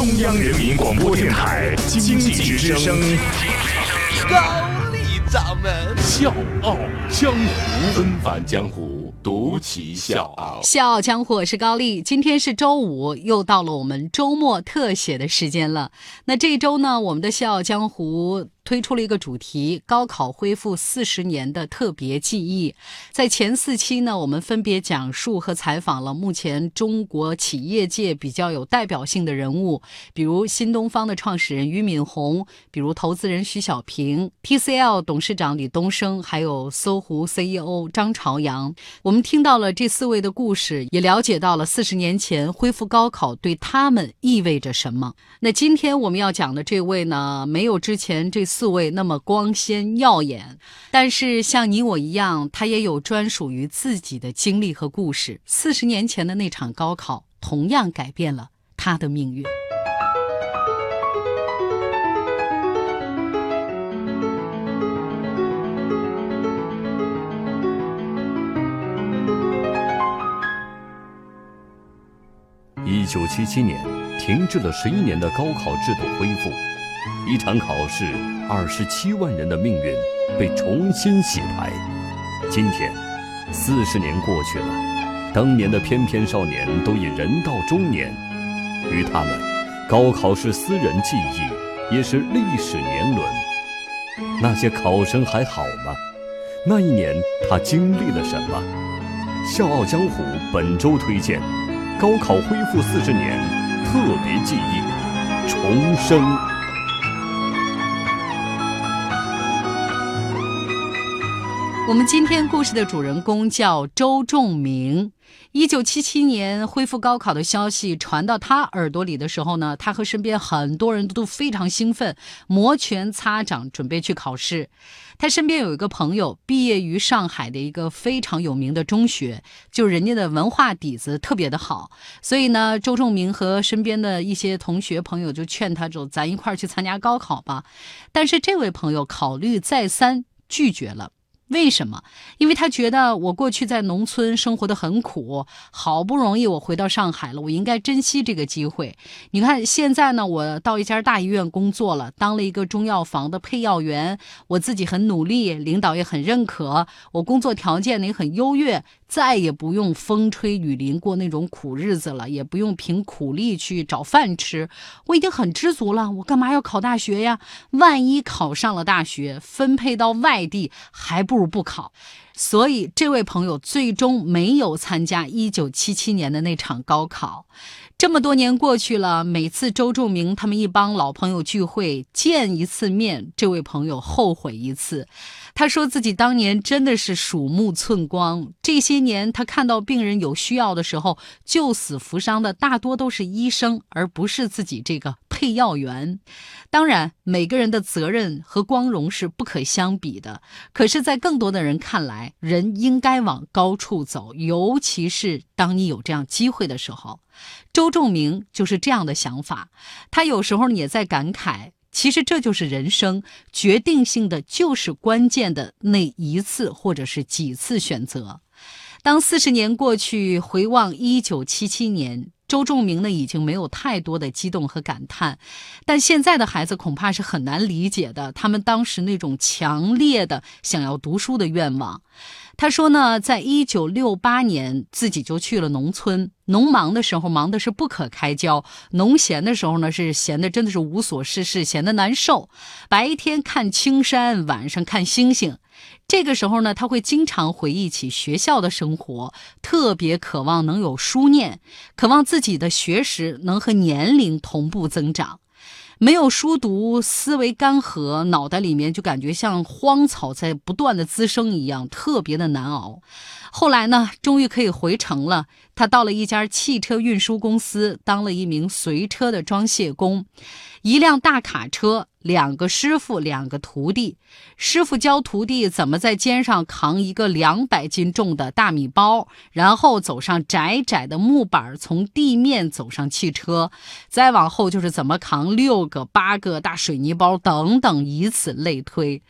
中央人民广播电台经济之声，高丽掌门笑傲江湖，恩返江湖，独骑笑傲。笑傲江湖，我是高丽。今天是周五，又到了我们周末特写的时间了。那这一周呢，我们的笑傲江湖。推出了一个主题：高考恢复四十年的特别记忆。在前四期呢，我们分别讲述和采访了目前中国企业界比较有代表性的人物，比如新东方的创始人俞敏洪，比如投资人徐小平，TCL 董事长李东生，还有搜狐 CEO 张朝阳。我们听到了这四位的故事，也了解到了四十年前恢复高考对他们意味着什么。那今天我们要讲的这位呢，没有之前这。四位那么光鲜耀眼，但是像你我一样，他也有专属于自己的经历和故事。四十年前的那场高考，同样改变了他的命运。一九七七年，停滞了十一年的高考制度恢复。一场考试，二十七万人的命运被重新洗牌。今天，四十年过去了，当年的翩翩少年都已人到中年，于他们，高考是私人记忆，也是历史年轮。那些考生还好吗？那一年他经历了什么？笑傲江湖本周推荐：高考恢复四十年特别记忆，重生。我们今天故事的主人公叫周仲明。一九七七年恢复高考的消息传到他耳朵里的时候呢，他和身边很多人都非常兴奋，摩拳擦掌，准备去考试。他身边有一个朋友，毕业于上海的一个非常有名的中学，就人家的文化底子特别的好，所以呢，周仲明和身边的一些同学朋友就劝他走，咱一块儿去参加高考吧。但是这位朋友考虑再三，拒绝了。为什么？因为他觉得我过去在农村生活的很苦，好不容易我回到上海了，我应该珍惜这个机会。你看现在呢，我到一家大医院工作了，当了一个中药房的配药员，我自己很努力，领导也很认可，我工作条件呢也很优越。再也不用风吹雨淋过那种苦日子了，也不用凭苦力去找饭吃，我已经很知足了。我干嘛要考大学呀？万一考上了大学，分配到外地，还不如不考。所以，这位朋友最终没有参加1977年的那场高考。这么多年过去了，每次周仲明他们一帮老朋友聚会，见一次面，这位朋友后悔一次。他说自己当年真的是鼠目寸光，这些年他看到病人有需要的时候，救死扶伤的大多都是医生，而不是自己这个配药员。当然，每个人的责任和光荣是不可相比的。可是，在更多的人看来，人应该往高处走，尤其是当你有这样机会的时候。周仲明就是这样的想法，他有时候也在感慨，其实这就是人生决定性的，就是关键的那一次或者是几次选择。当四十年过去，回望一九七七年，周仲明呢已经没有太多的激动和感叹，但现在的孩子恐怕是很难理解的，他们当时那种强烈的想要读书的愿望。他说呢，在一九六八年，自己就去了农村。农忙的时候，忙的是不可开交；农闲的时候呢，是闲的真的是无所事事，闲得难受。白天看青山，晚上看星星。这个时候呢，他会经常回忆起学校的生活，特别渴望能有书念，渴望自己的学识能和年龄同步增长。没有书读，思维干涸，脑袋里面就感觉像荒草在不断的滋生一样，特别的难熬。后来呢，终于可以回城了。他到了一家汽车运输公司，当了一名随车的装卸工。一辆大卡车，两个师傅，两个徒弟。师傅教徒弟怎么在肩上扛一个两百斤重的大米包，然后走上窄窄的木板，从地面走上汽车。再往后就是怎么扛六个、八个大水泥包等等，以此类推。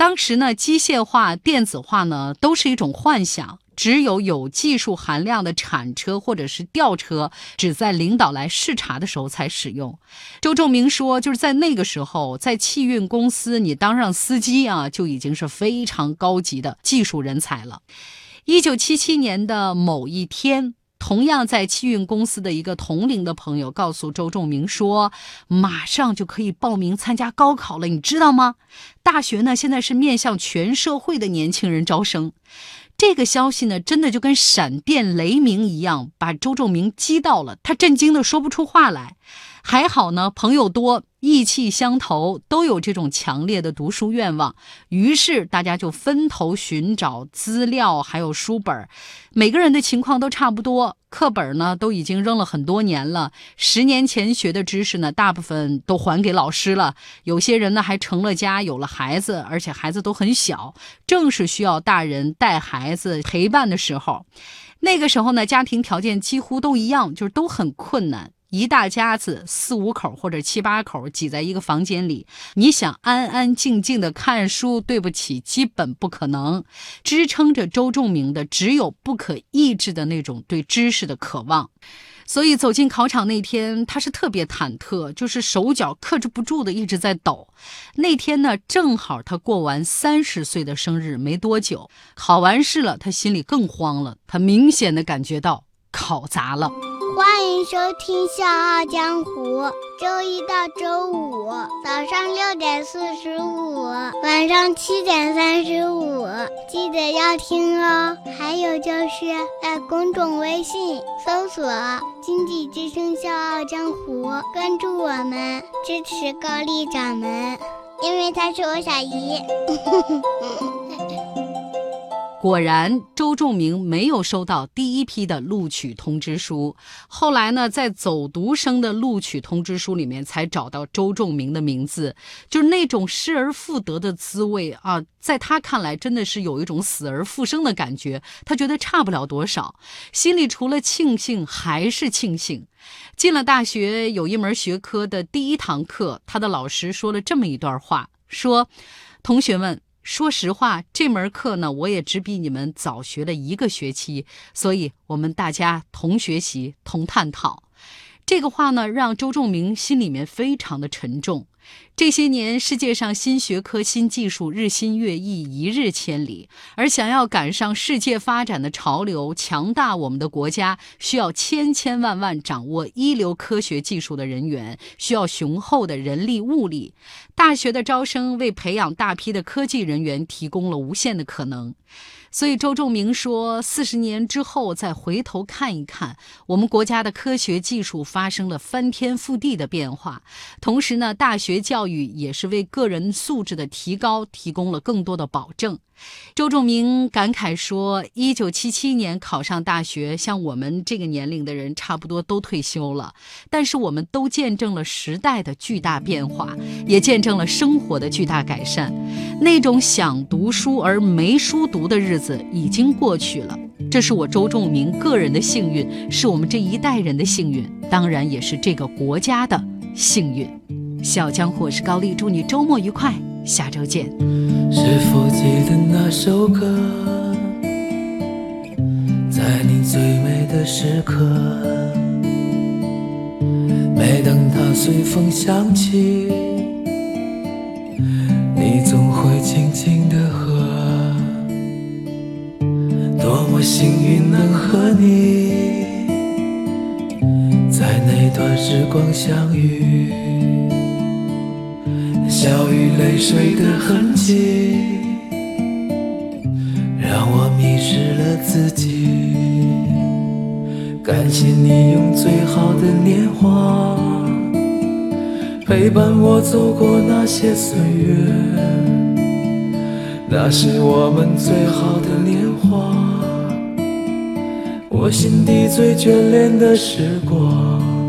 当时呢，机械化、电子化呢，都是一种幻想。只有有技术含量的铲车或者是吊车，只在领导来视察的时候才使用。周仲明说，就是在那个时候，在汽运公司，你当上司机啊，就已经是非常高级的技术人才了。一九七七年的某一天。同样在汽运公司的一个同龄的朋友告诉周仲明说：“马上就可以报名参加高考了，你知道吗？大学呢现在是面向全社会的年轻人招生。”这个消息呢，真的就跟闪电雷鸣一样，把周仲明击到了，他震惊的说不出话来。还好呢，朋友多，意气相投，都有这种强烈的读书愿望。于是大家就分头寻找资料，还有书本。每个人的情况都差不多，课本呢都已经扔了很多年了。十年前学的知识呢，大部分都还给老师了。有些人呢还成了家，有了孩子，而且孩子都很小，正是需要大人带孩子陪伴的时候。那个时候呢，家庭条件几乎都一样，就是都很困难。一大家子四五口或者七八口挤在一个房间里，你想安安静静的看书，对不起，基本不可能。支撑着周仲明的，只有不可抑制的那种对知识的渴望。所以走进考场那天，他是特别忐忑，就是手脚克制不住的一直在抖。那天呢，正好他过完三十岁的生日没多久，考完试了，他心里更慌了。他明显的感觉到考砸了。欢迎收听《笑傲江湖》，周一到周五早上六点四十五，晚上七点三十五，记得要听哦。还有就是在公众微信搜索“经济之声笑傲江湖”，关注我们，支持高丽掌门，因为她是我小姨。果然，周仲明没有收到第一批的录取通知书。后来呢，在走读生的录取通知书里面才找到周仲明的名字，就是那种失而复得的滋味啊！在他看来，真的是有一种死而复生的感觉。他觉得差不了多少，心里除了庆幸还是庆幸。进了大学，有一门学科的第一堂课，他的老师说了这么一段话：说，同学们。说实话，这门课呢，我也只比你们早学了一个学期，所以我们大家同学习、同探讨。这个话呢，让周仲明心里面非常的沉重。这些年，世界上新学科、新技术日新月异，一日千里。而想要赶上世界发展的潮流，强大我们的国家，需要千千万万掌握一流科学技术的人员，需要雄厚的人力物力。大学的招生为培养大批的科技人员提供了无限的可能。所以，周仲明说，四十年之后再回头看一看，我们国家的科学技术发生了翻天覆地的变化。同时呢，大学教育也是为个人素质的提高提供了更多的保证。周仲明感慨说：“一九七七年考上大学，像我们这个年龄的人，差不多都退休了。但是我们都见证了时代的巨大变化，也见证了生活的巨大改善。那种想读书而没书读的日子已经过去了。这是我周仲明个人的幸运，是我们这一代人的幸运，当然也是这个国家的幸运。”小江，我是高丽，祝你周末愉快，下周见。是否记得那首歌，在你最美的时刻，每当它随风响起，你总会轻轻地和。多么幸运能和你，在那段时光相遇。笑与泪水的痕迹，让我迷失了自己。感谢你用最好的年华，陪伴我走过那些岁月。那是我们最好的年华，我心底最眷恋的时光。